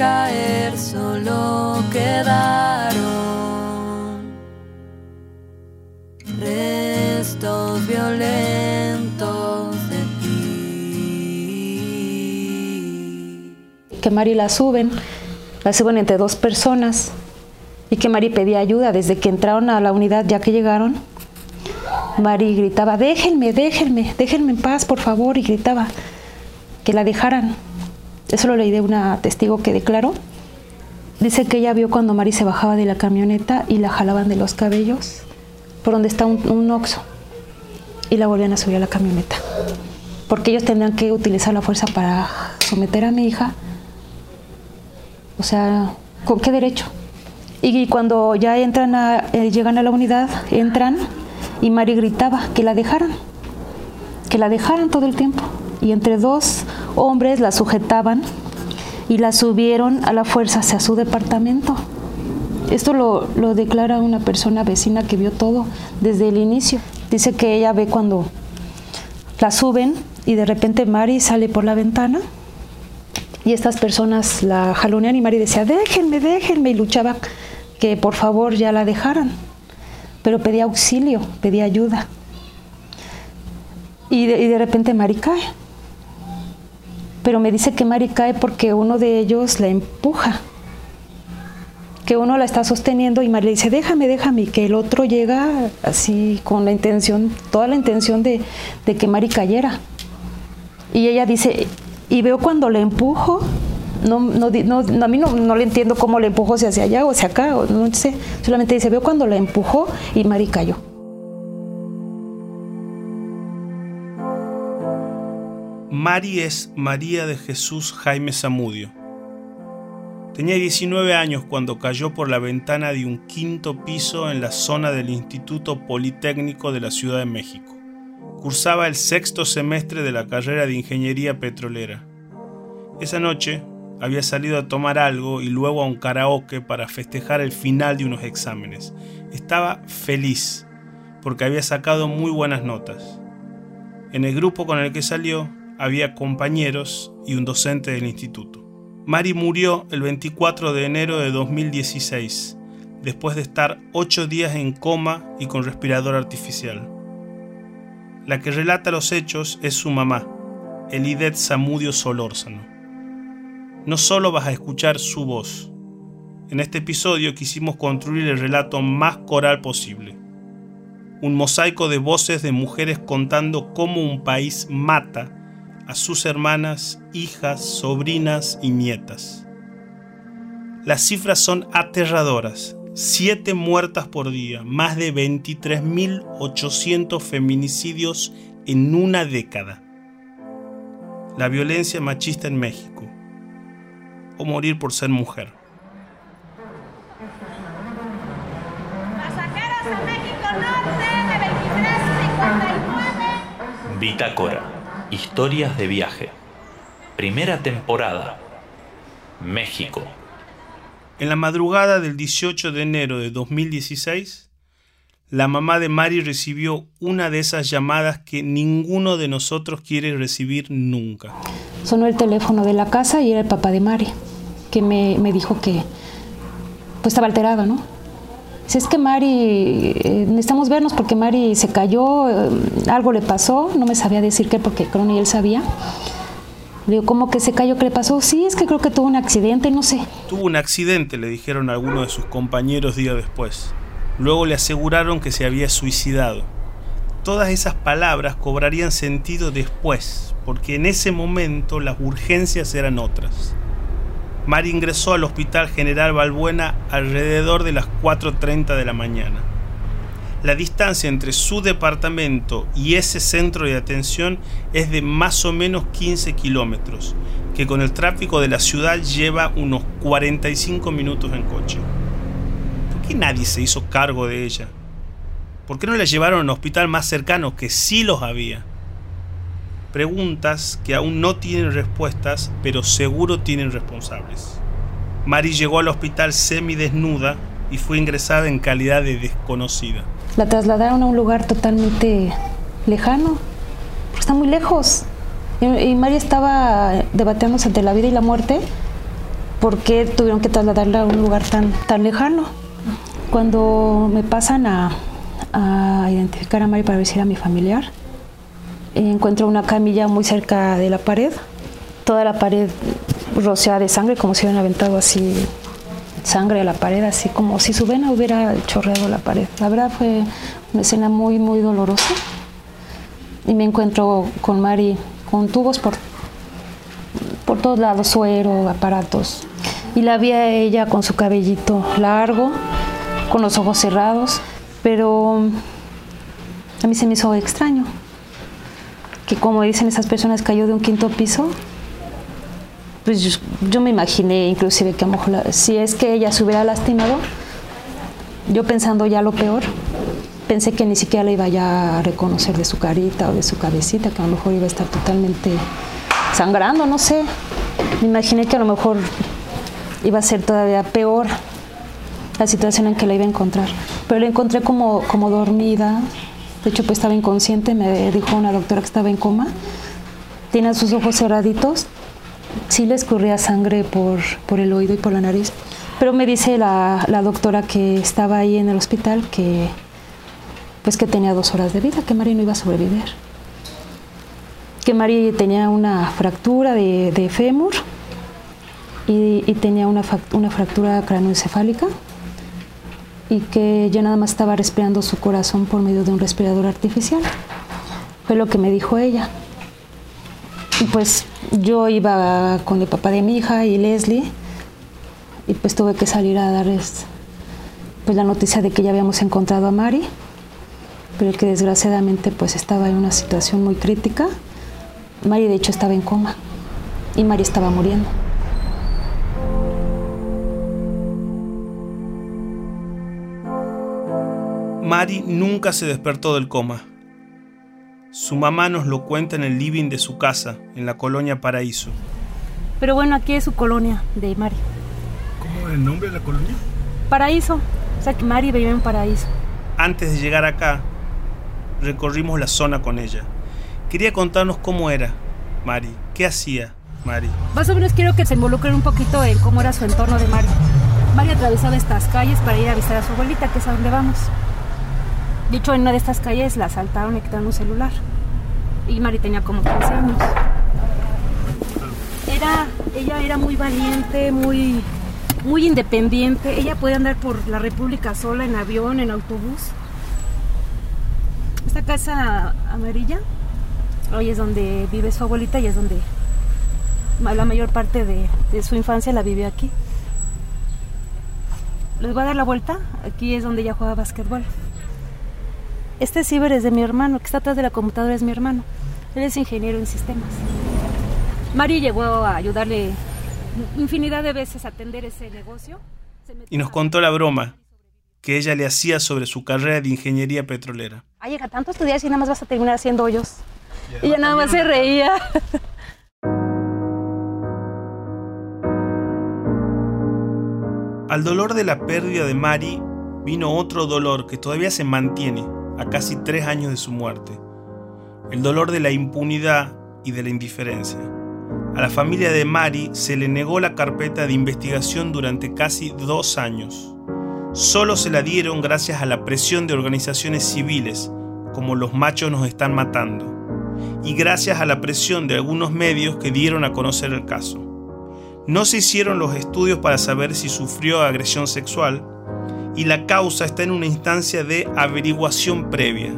caer solo quedaron restos violentos de ti. Que Mari la suben, la suben entre dos personas y que Mari pedía ayuda desde que entraron a la unidad ya que llegaron. Mari gritaba, déjenme, déjenme, déjenme en paz, por favor, y gritaba que la dejaran. Eso lo leí de una testigo que declaró. Dice que ella vio cuando Mari se bajaba de la camioneta y la jalaban de los cabellos por donde está un, un oxo y la volvían a subir a la camioneta. Porque ellos tendrían que utilizar la fuerza para someter a mi hija. O sea, ¿con qué derecho? Y cuando ya entran a, eh, llegan a la unidad, entran y Mari gritaba que la dejaran, que la dejaran todo el tiempo. Y entre dos hombres la sujetaban y la subieron a la fuerza hacia su departamento. Esto lo, lo declara una persona vecina que vio todo desde el inicio. Dice que ella ve cuando la suben y de repente Mari sale por la ventana y estas personas la jalonean y Mari decía, déjenme, déjenme, y luchaba que por favor ya la dejaran. Pero pedía auxilio, pedía ayuda. Y de, y de repente Mari cae. Pero me dice que Mari cae porque uno de ellos la empuja. Que uno la está sosteniendo y Mari le dice, déjame, déjame. Y que el otro llega así con la intención, toda la intención de, de que Mari cayera. Y ella dice, y veo cuando le empujo, no, no, no, a mí no, no, le entiendo cómo le empujó hacia allá o hacia acá, no sé. Solamente dice, veo cuando la empujó y Mari cayó. Mari es María de Jesús Jaime Zamudio. Tenía 19 años cuando cayó por la ventana de un quinto piso en la zona del Instituto Politécnico de la Ciudad de México. Cursaba el sexto semestre de la carrera de Ingeniería Petrolera. Esa noche había salido a tomar algo y luego a un karaoke para festejar el final de unos exámenes. Estaba feliz porque había sacado muy buenas notas. En el grupo con el que salió había compañeros y un docente del instituto. Mari murió el 24 de enero de 2016, después de estar ocho días en coma y con respirador artificial. La que relata los hechos es su mamá, Elidet Zamudio Solórzano. No solo vas a escuchar su voz. En este episodio quisimos construir el relato más coral posible. Un mosaico de voces de mujeres contando cómo un país mata a sus hermanas, hijas, sobrinas y nietas. Las cifras son aterradoras. Siete muertas por día, más de 23.800 feminicidios en una década. La violencia machista en México. O morir por ser mujer. Pasajeros a México Norte de 2359. Bitácora. Historias de viaje. Primera temporada. México. En la madrugada del 18 de enero de 2016, la mamá de Mari recibió una de esas llamadas que ninguno de nosotros quiere recibir nunca. Sonó el teléfono de la casa y era el papá de Mari, que me, me dijo que pues estaba alterado, ¿no? Si es que Mari, eh, necesitamos vernos porque Mari se cayó, eh, algo le pasó, no me sabía decir qué porque creo ni él sabía. Le digo, ¿cómo que se cayó? ¿Qué le pasó? Sí, es que creo que tuvo un accidente, no sé. Tuvo un accidente, le dijeron a algunos de sus compañeros días después. Luego le aseguraron que se había suicidado. Todas esas palabras cobrarían sentido después, porque en ese momento las urgencias eran otras. Mari ingresó al Hospital General Balbuena alrededor de las 4.30 de la mañana. La distancia entre su departamento y ese centro de atención es de más o menos 15 kilómetros, que con el tráfico de la ciudad lleva unos 45 minutos en coche. ¿Por qué nadie se hizo cargo de ella? ¿Por qué no la llevaron a un hospital más cercano, que sí los había? Preguntas que aún no tienen respuestas, pero seguro tienen responsables. Mari llegó al hospital semidesnuda y fue ingresada en calidad de desconocida. La trasladaron a un lugar totalmente lejano, porque está muy lejos. Y, y Mari estaba debatiéndose entre la vida y la muerte por qué tuvieron que trasladarla a un lugar tan, tan lejano. Cuando me pasan a, a identificar a Mari para ver si era mi familiar, encuentro una camilla muy cerca de la pared, toda la pared rociada de sangre, como si hubieran aventado así sangre a la pared, así como si su vena hubiera chorreado la pared. La verdad fue una escena muy, muy dolorosa. Y me encuentro con Mari con tubos por, por todos lados, suero, aparatos. Y la vi a ella con su cabellito largo, con los ojos cerrados, pero a mí se me hizo extraño que como dicen esas personas cayó de un quinto piso pues yo, yo, me imaginé inclusive que a lo mejor la, si es que ella se hubiera lastimado, yo pensando ya lo peor, pensé que ni siquiera la iba ya a reconocer de su carita o de su cabecita, que a lo mejor iba a estar totalmente sangrando, no sé. Me imaginé que a lo mejor iba a ser todavía peor la situación en que la iba a encontrar. Pero la encontré como, como dormida, de hecho pues estaba inconsciente, me dijo una doctora que estaba en coma, tiene sus ojos cerraditos sí le escurría sangre por, por el oído y por la nariz. Pero me dice la, doctora que estaba ahí en el hospital que pues que tenía dos horas de vida, que Mari no iba a sobrevivir. Que Mari tenía una fractura de, de fémur y, y, tenía una, una fractura cranoencefálica y que ya nada más estaba respirando su corazón por medio de un respirador artificial. Fue lo que me dijo ella. Y pues yo iba con el papá de mi hija y Leslie y pues tuve que salir a darles pues la noticia de que ya habíamos encontrado a Mari, pero que desgraciadamente pues estaba en una situación muy crítica. Mari de hecho estaba en coma y Mari estaba muriendo. Mari nunca se despertó del coma. Su mamá nos lo cuenta en el living de su casa, en la colonia Paraíso. Pero bueno, aquí es su colonia de Mari. ¿Cómo es el nombre de la colonia? Paraíso. O sea que Mari vive en Paraíso. Antes de llegar acá, recorrimos la zona con ella. Quería contarnos cómo era Mari, qué hacía Mari. Más o menos quiero que se involucren un poquito en cómo era su entorno de Mari. Mari atravesaba estas calles para ir a visitar a su abuelita, que es a donde vamos. De hecho, en una de estas calles la asaltaron y quitaron un celular. Y Mari tenía como 15 años. Era, ella era muy valiente, muy, muy independiente. Ella podía andar por la República sola, en avión, en autobús. Esta casa amarilla, hoy es donde vive su abuelita y es donde la mayor parte de, su infancia la vivió aquí. Les voy a dar la vuelta. Aquí es donde ella juega básquetbol. Este ciber es de mi hermano, que está atrás de la computadora es mi hermano. Él es ingeniero en sistemas. Mari llegó a ayudarle infinidad de veces a atender ese negocio. Y nos contó la broma que ella le hacía sobre su carrera de ingeniería petrolera. Ay, llega tanto estudiar y nada más vas a terminar haciendo hoyos. Y ella nada más se reía. Al dolor de la pérdida de Mari vino otro dolor que todavía se mantiene a casi tres años de su muerte. El dolor de la impunidad y de la indiferencia. A la familia de Mari se le negó la carpeta de investigación durante casi dos años. Solo se la dieron gracias a la presión de organizaciones civiles, como los machos nos están matando, y gracias a la presión de algunos medios que dieron a conocer el caso. No se hicieron los estudios para saber si sufrió agresión sexual, y la causa está en una instancia de averiguación previa.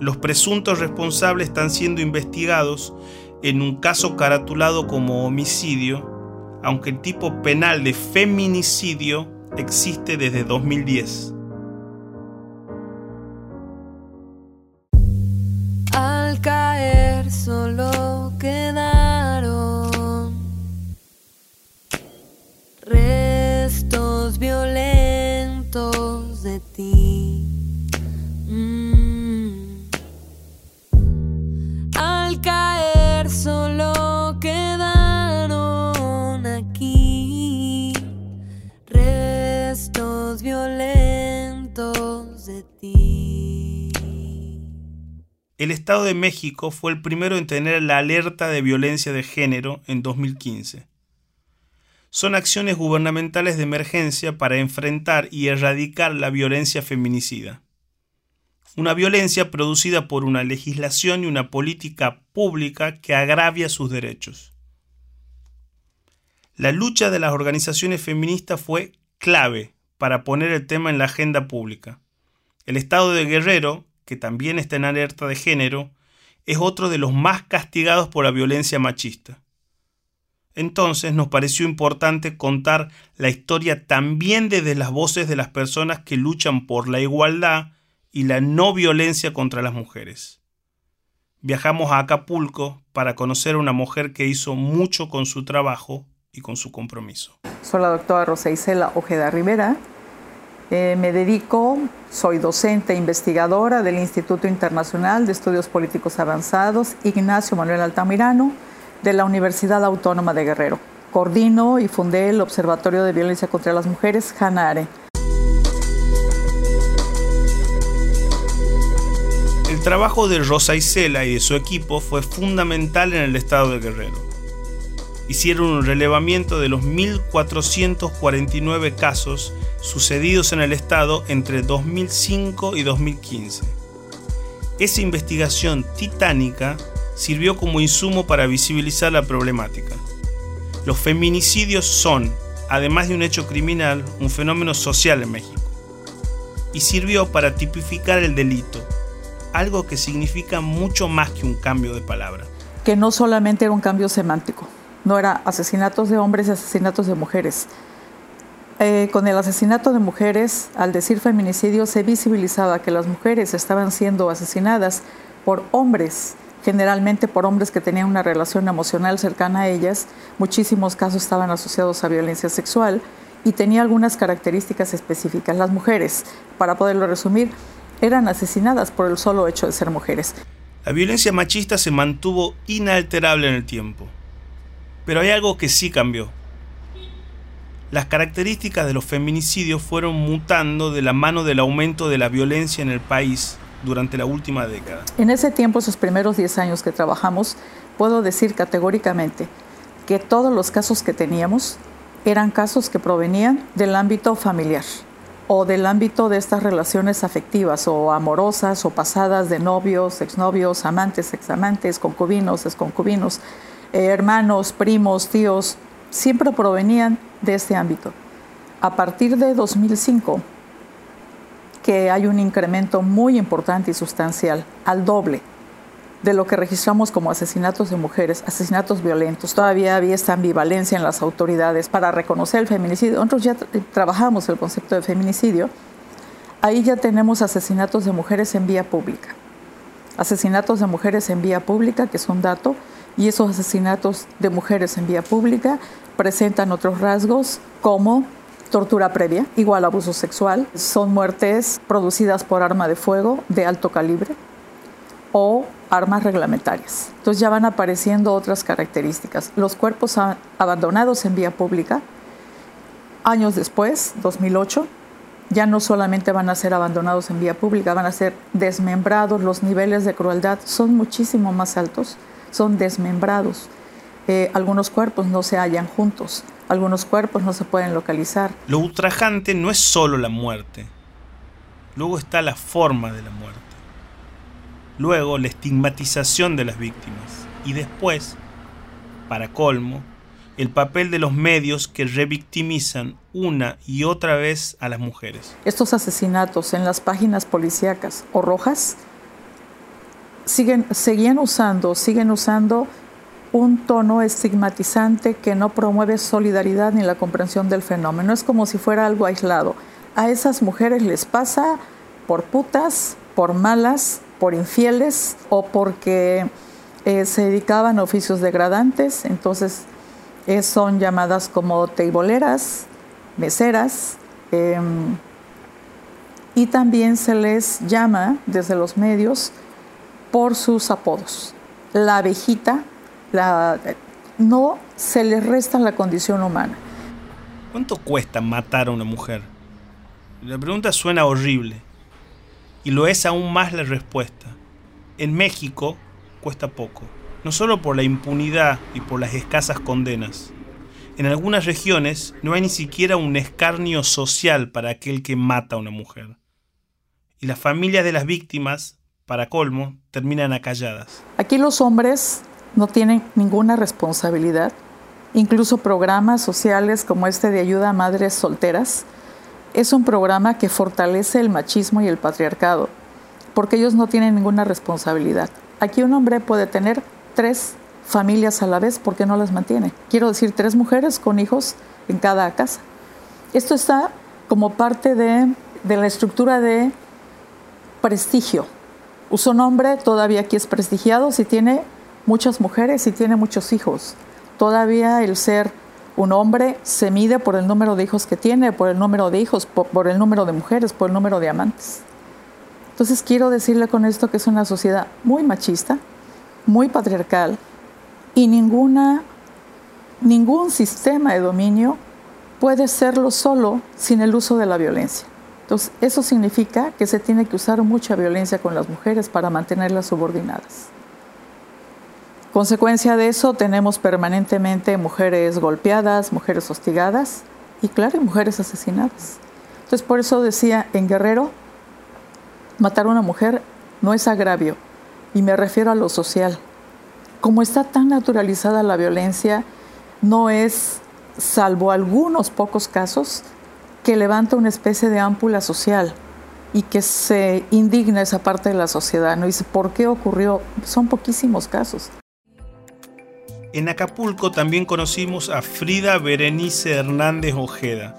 Los presuntos responsables están siendo investigados en un caso caratulado como homicidio, aunque el tipo penal de feminicidio existe desde 2010. Al caer solo El Estado de México fue el primero en tener la alerta de violencia de género en 2015. son acciones gubernamentales de emergencia para enfrentar y erradicar la violencia feminicida. Una violencia producida por una legislación y una política pública que agravia sus derechos. La lucha de las organizaciones feministas fue clave para poner el tema en la agenda pública. El estado de Guerrero, que también está en alerta de género, es otro de los más castigados por la violencia machista. Entonces nos pareció importante contar la historia también desde las voces de las personas que luchan por la igualdad y la no violencia contra las mujeres. Viajamos a Acapulco para conocer a una mujer que hizo mucho con su trabajo y con su compromiso. Soy la doctora Rosa Isela Ojeda Rivera. Eh, me dedico, soy docente e investigadora del Instituto Internacional de Estudios Políticos Avanzados Ignacio Manuel Altamirano de la Universidad Autónoma de Guerrero. Coordino y fundé el Observatorio de Violencia contra las Mujeres, Hanare. El trabajo de Rosa Isela y de su equipo fue fundamental en el estado de Guerrero. Hicieron un relevamiento de los 1.449 casos sucedidos en el estado entre 2005 y 2015. Esa investigación titánica sirvió como insumo para visibilizar la problemática. Los feminicidios son, además de un hecho criminal, un fenómeno social en México. Y sirvió para tipificar el delito, algo que significa mucho más que un cambio de palabra. Que no solamente era un cambio semántico, no era asesinatos de hombres y asesinatos de mujeres. Eh, con el asesinato de mujeres, al decir feminicidio, se visibilizaba que las mujeres estaban siendo asesinadas por hombres generalmente por hombres que tenían una relación emocional cercana a ellas. Muchísimos casos estaban asociados a violencia sexual y tenía algunas características específicas. Las mujeres, para poderlo resumir, eran asesinadas por el solo hecho de ser mujeres. La violencia machista se mantuvo inalterable en el tiempo. Pero hay algo que sí cambió. Las características de los feminicidios fueron mutando de la mano del aumento de la violencia en el país durante la última década. En ese tiempo, esos primeros 10 años que trabajamos, puedo decir categóricamente que todos los casos que teníamos eran casos que provenían del ámbito familiar o del ámbito de estas relaciones afectivas o amorosas o pasadas de novios, exnovios, amantes, examantes, concubinos, exconcubinos, hermanos, primos, tíos, siempre provenían de este ámbito. A partir de 2005, que hay un incremento muy importante y sustancial, al doble de lo que registramos como asesinatos de mujeres, asesinatos violentos. Todavía había esta ambivalencia en las autoridades para reconocer el feminicidio. Nosotros ya trabajamos el concepto de feminicidio. Ahí ya tenemos asesinatos de mujeres en vía pública. Asesinatos de mujeres en vía pública, que es un dato, y esos asesinatos de mujeres en vía pública presentan otros rasgos como tortura previa, igual abuso sexual, son muertes producidas por arma de fuego de alto calibre o armas reglamentarias. Entonces ya van apareciendo otras características. Los cuerpos abandonados en vía pública, años después, 2008, ya no solamente van a ser abandonados en vía pública, van a ser desmembrados, los niveles de crueldad son muchísimo más altos, son desmembrados. Eh, algunos cuerpos no se hallan juntos, algunos cuerpos no se pueden localizar. Lo ultrajante no es solo la muerte, luego está la forma de la muerte, luego la estigmatización de las víctimas y después, para colmo, el papel de los medios que revictimizan una y otra vez a las mujeres. Estos asesinatos en las páginas policíacas o rojas siguen, seguían usando, siguen usando un tono estigmatizante que no promueve solidaridad ni la comprensión del fenómeno. Es como si fuera algo aislado. A esas mujeres les pasa por putas, por malas, por infieles o porque eh, se dedicaban a oficios degradantes. Entonces eh, son llamadas como teiboleras, meseras. Em, y también se les llama desde los medios por sus apodos. La abejita, no se le resta la condición humana. ¿Cuánto cuesta matar a una mujer? La pregunta suena horrible. Y lo es aún más la respuesta. En México cuesta poco. No solo por la impunidad y por las escasas condenas. En algunas regiones no hay ni siquiera un escarnio social para aquel que mata a una mujer. Y las familias de las víctimas, para colmo, terminan acalladas. Aquí los hombres no tienen ninguna responsabilidad. Incluso programas sociales como este de ayuda a madres solteras es un programa que fortalece el machismo y el patriarcado, porque ellos no tienen ninguna responsabilidad. Aquí un hombre puede tener tres familias a la vez porque no las mantiene. Quiero decir, tres mujeres con hijos en cada casa. Esto está como parte de, de la estructura de prestigio. Un hombre todavía aquí es prestigiado si tiene muchas mujeres y tiene muchos hijos. Todavía el ser un hombre se mide por el número de hijos que tiene, por el número de hijos, por, por el número de mujeres, por el número de amantes. Entonces quiero decirle con esto que es una sociedad muy machista, muy patriarcal, y ninguna, ningún sistema de dominio puede serlo solo sin el uso de la violencia. Entonces, eso significa que se tiene que usar mucha violencia con las mujeres para mantenerlas subordinadas. Consecuencia de eso, tenemos permanentemente mujeres golpeadas, mujeres hostigadas y, claro, mujeres asesinadas. Entonces, por eso decía en Guerrero, matar a una mujer no es agravio, y me refiero a lo social, como está tan naturalizada la violencia, no es, salvo algunos pocos casos, que levanta una especie de ámpula social y que se indigna esa parte de la sociedad. ¿no? Dice, ¿por qué ocurrió? Son poquísimos casos. En Acapulco también conocimos a Frida Berenice Hernández Ojeda,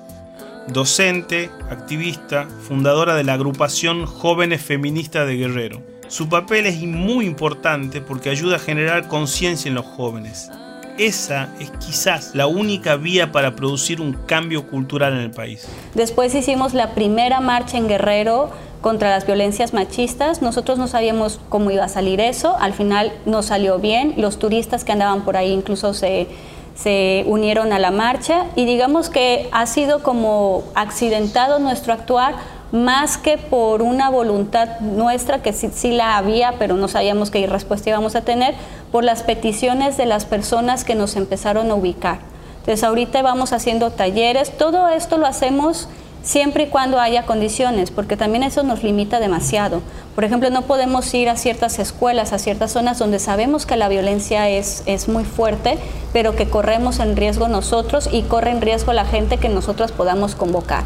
docente, activista, fundadora de la agrupación Jóvenes Feministas de Guerrero. Su papel es muy importante porque ayuda a generar conciencia en los jóvenes. Esa es quizás la única vía para producir un cambio cultural en el país. Después hicimos la primera marcha en Guerrero contra las violencias machistas. Nosotros no sabíamos cómo iba a salir eso. Al final nos salió bien. Los turistas que andaban por ahí incluso se, se unieron a la marcha. Y digamos que ha sido como accidentado nuestro actuar más que por una voluntad nuestra, que sí, la había, pero no sabíamos qué respuesta íbamos a tener, por las peticiones de las personas que nos empezaron a ubicar. Entonces ahorita vamos haciendo talleres, todo esto lo hacemos siempre y cuando haya condiciones, porque también eso nos limita demasiado. Por ejemplo, no podemos ir a ciertas escuelas, a ciertas zonas donde sabemos que la violencia es, es muy fuerte, pero que corremos en riesgo nosotros y corre en riesgo la gente que nosotros podamos convocar.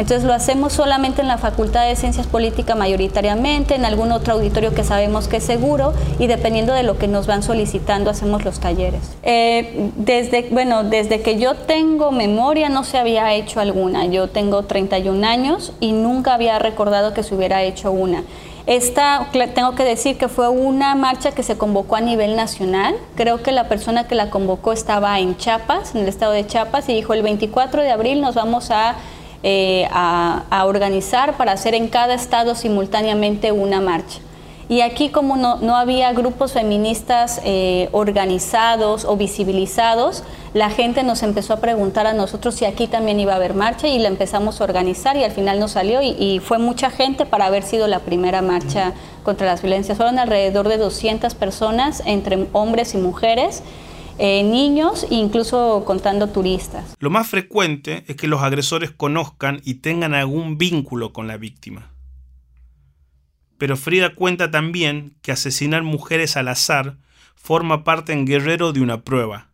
Entonces lo hacemos solamente en la Facultad de Ciencias Políticas mayoritariamente, en algún otro auditorio que sabemos que es seguro y dependiendo de lo que nos van solicitando hacemos los talleres. Eh, desde, bueno, desde que yo tengo memoria no se había hecho alguna. Yo tengo 31 años y nunca había recordado que se hubiera hecho una. Esta, tengo que decir que fue una marcha que se convocó a nivel nacional. Creo que la persona que la convocó estaba en Chiapas, en el estado de Chiapas, y dijo el 24 de abril nos vamos a eh, a, organizar para hacer en cada estado simultáneamente una marcha. Y aquí como no, no había grupos feministas eh, organizados o visibilizados, la gente nos empezó a preguntar a nosotros si aquí también iba a haber marcha y la empezamos a organizar y al final nos salió y, y fue mucha gente para haber sido la primera marcha contra las violencias. Fueron alrededor de 200 personas entre hombres y mujeres eh, niños e incluso contando turistas. Lo más frecuente es que los agresores conozcan y tengan algún vínculo con la víctima. Pero Frida cuenta también que asesinar mujeres al azar forma parte en Guerrero de una prueba,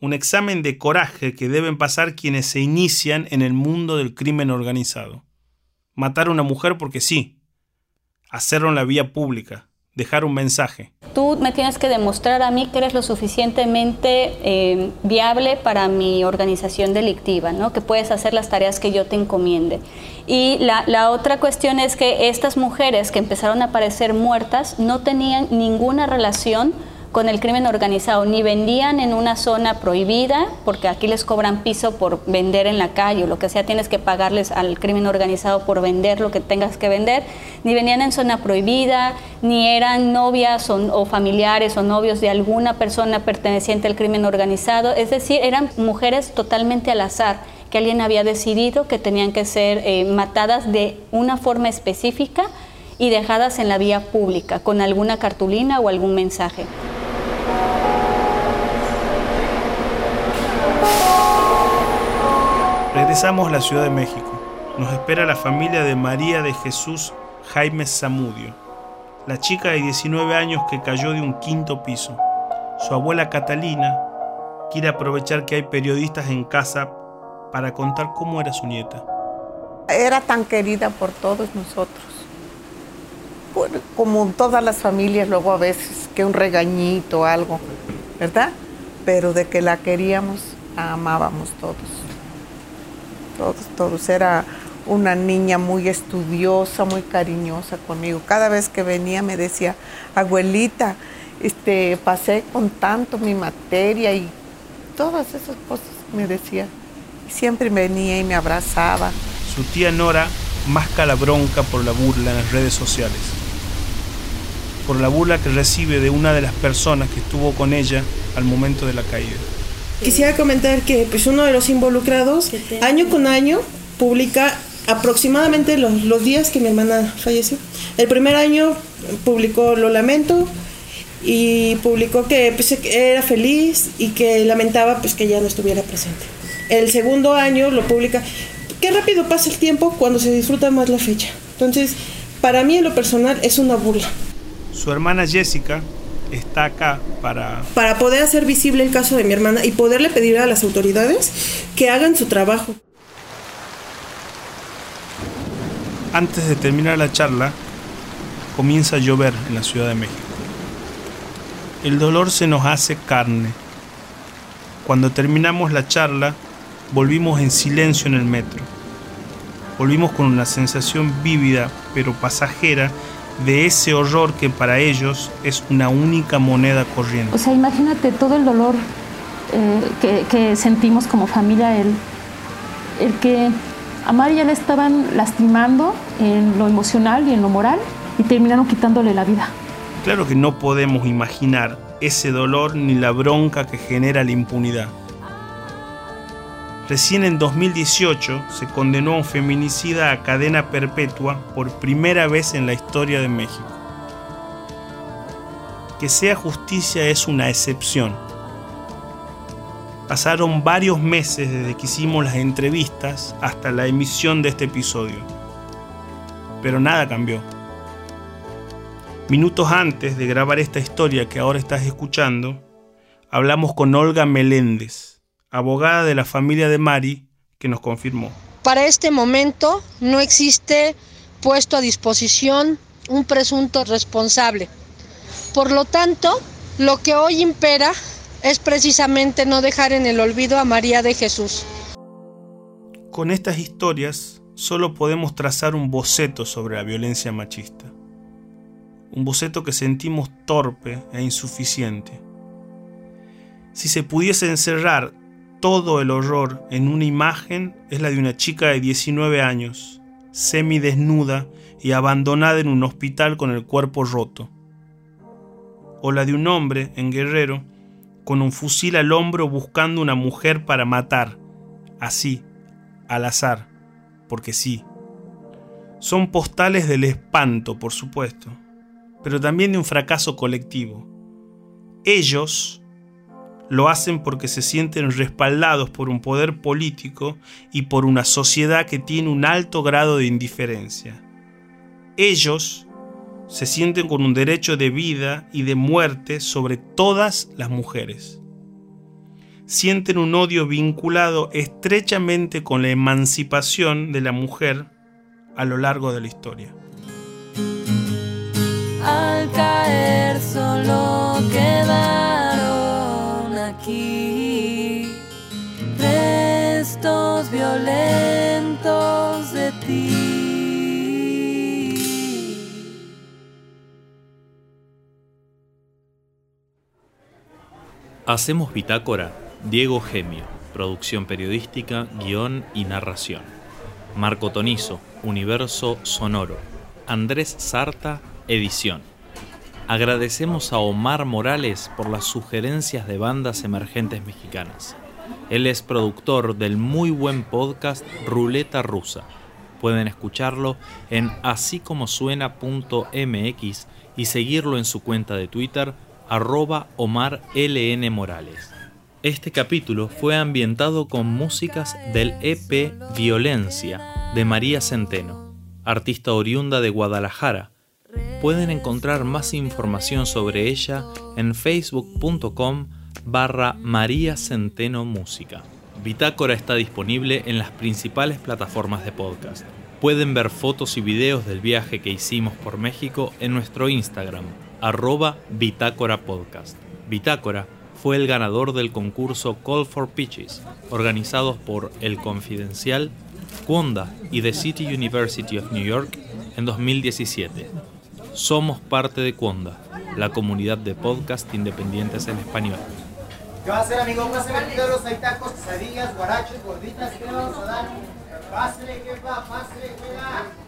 un examen de coraje que deben pasar quienes se inician en el mundo del crimen organizado. Matar a una mujer porque sí, hacerlo en la vía pública, dejar un mensaje. Tú me tienes que demostrar a mí que eres lo suficientemente eh, viable para mi organización delictiva, ¿no? que puedes hacer las tareas que yo te encomiende. Y la, la otra cuestión es que estas mujeres que empezaron a aparecer muertas no tenían ninguna relación con el crimen organizado, ni vendían en una zona prohibida, porque aquí les cobran piso por vender en la calle lo que sea, tienes que pagarles al crimen organizado por vender lo que tengas que vender, ni venían en zona prohibida, ni eran novias o, familiares o novios de alguna persona perteneciente al crimen organizado, es decir, eran mujeres totalmente al azar que alguien había decidido que tenían que ser eh, matadas de una forma específica y dejadas en la vía pública con alguna cartulina o algún mensaje. Regresamos a la Ciudad de México. Nos espera la familia de María de Jesús Jaime Zamudio, la chica de 19 años que cayó de un quinto piso. Su abuela Catalina quiere aprovechar que hay periodistas en casa para contar cómo era su nieta. Era tan querida por todos nosotros. Por- como todas las familias, luego a veces que un regañito o algo, ¿verdad? Pero de que la queríamos, amábamos todos. Todos, todos. Era una niña muy estudiosa, muy cariñosa conmigo. Cada vez que venía me decía, abuelita, este, pasé con tanto mi materia y todas esas cosas me decía. Siempre venía y me abrazaba. Su tía Nora masca la bronca por la burla en las redes sociales. Por la burla que recibe de una de las personas que estuvo con ella al momento de la caída. Quisiera comentar que pues, uno de los involucrados, año con año, publica aproximadamente los, los días que mi hermana falleció. El primer año publicó Lo lamento y publicó que pues, era feliz y que lamentaba pues, que ya no estuviera presente. El segundo año lo publica. Qué rápido pasa el tiempo cuando se disfruta más la fecha. Entonces, para mí en lo personal es una burla. Su hermana Jessica está acá para Para poder hacer visible el caso de mi hermana y poderle pedir a las autoridades que hagan su trabajo. Antes de terminar la charla, comienza a llover en la Ciudad de México. El dolor se nos hace carne. Cuando terminamos la charla, volvimos en silencio en el metro. Volvimos con una sensación vívida, pero pasajera, de ese horror que para ellos es una única moneda corriente. O sea, imagínate todo el dolor eh, que, que sentimos como familia, el, el que a Mari ya le estaban lastimando en lo emocional y en lo moral y terminaron quitándole la vida. Claro que no podemos imaginar ese dolor ni la bronca que genera la impunidad. Recién en 2018 se condenó a un feminicida a cadena perpetua por primera vez en la historia de México. Que sea justicia es una excepción. Pasaron varios meses desde que hicimos las entrevistas hasta la emisión de este episodio. Pero nada cambió. Minutos antes de grabar esta historia que ahora estás escuchando, hablamos con Olga Meléndez, abogada de la familia de Mari, que nos confirmó. Para este momento no existe puesto a disposición un presunto responsable. Por lo tanto, lo que hoy impera es precisamente no dejar en el olvido a María de Jesús. Con estas historias solo podemos trazar un boceto sobre la violencia machista. Un boceto que sentimos torpe e insuficiente. Si se pudiese encerrar todo el horror en una imagen, es la de una chica de 19 años, semidesnuda y abandonada en un hospital con el cuerpo roto. O la de un hombre en Guerrero con un fusil al hombro buscando una mujer para matar, así, al azar, porque sí. Son postales del espanto, por supuesto, pero también de un fracaso colectivo. Ellos lo hacen porque se sienten respaldados por un poder político y por una sociedad que tiene un alto grado de indiferencia. Ellos se sienten con un derecho de vida y de muerte sobre todas las mujeres. Sienten un odio vinculado estrechamente con la emancipación de la mujer a lo largo de la historia. Al caer solo quedaron aquí restos violentos de ti. Hacemos Bitácora, Diego Gemio, producción periodística, guion y narración. Marco Tonizo, Universo Sonoro. Andrés Sarta, edición. Agradecemos a Omar Morales por las sugerencias de bandas emergentes mexicanas. Él es productor del muy buen podcast Ruleta Rusa. Pueden escucharlo en asícomosuena.mx y seguirlo en su cuenta de Twitter arroba Omar Morales. Este capítulo fue ambientado con músicas del EP Violencia de María Centeno, artista oriunda de Guadalajara. Pueden encontrar más información sobre ella en facebook.com barra María Centeno Música. Bitácora está disponible en las principales plataformas de podcast. Pueden ver fotos y videos del viaje que hicimos por México en nuestro Instagram, arroba Bitácora Podcast. Bitácora fue el ganador del concurso Call for Pitches, organizados por El Confidencial, Cuonda y The City University of New York en 2017. Somos parte de Cuonda, la comunidad de podcast independientes en español. ¿Qué va a hacer, amigo? ¿Va a hacer el los hay tacos, quesadillas, guaraches, gorditas? ¿Qué vamos a dar? Pásale, jefa, pásale, juega. Tacos, tacos.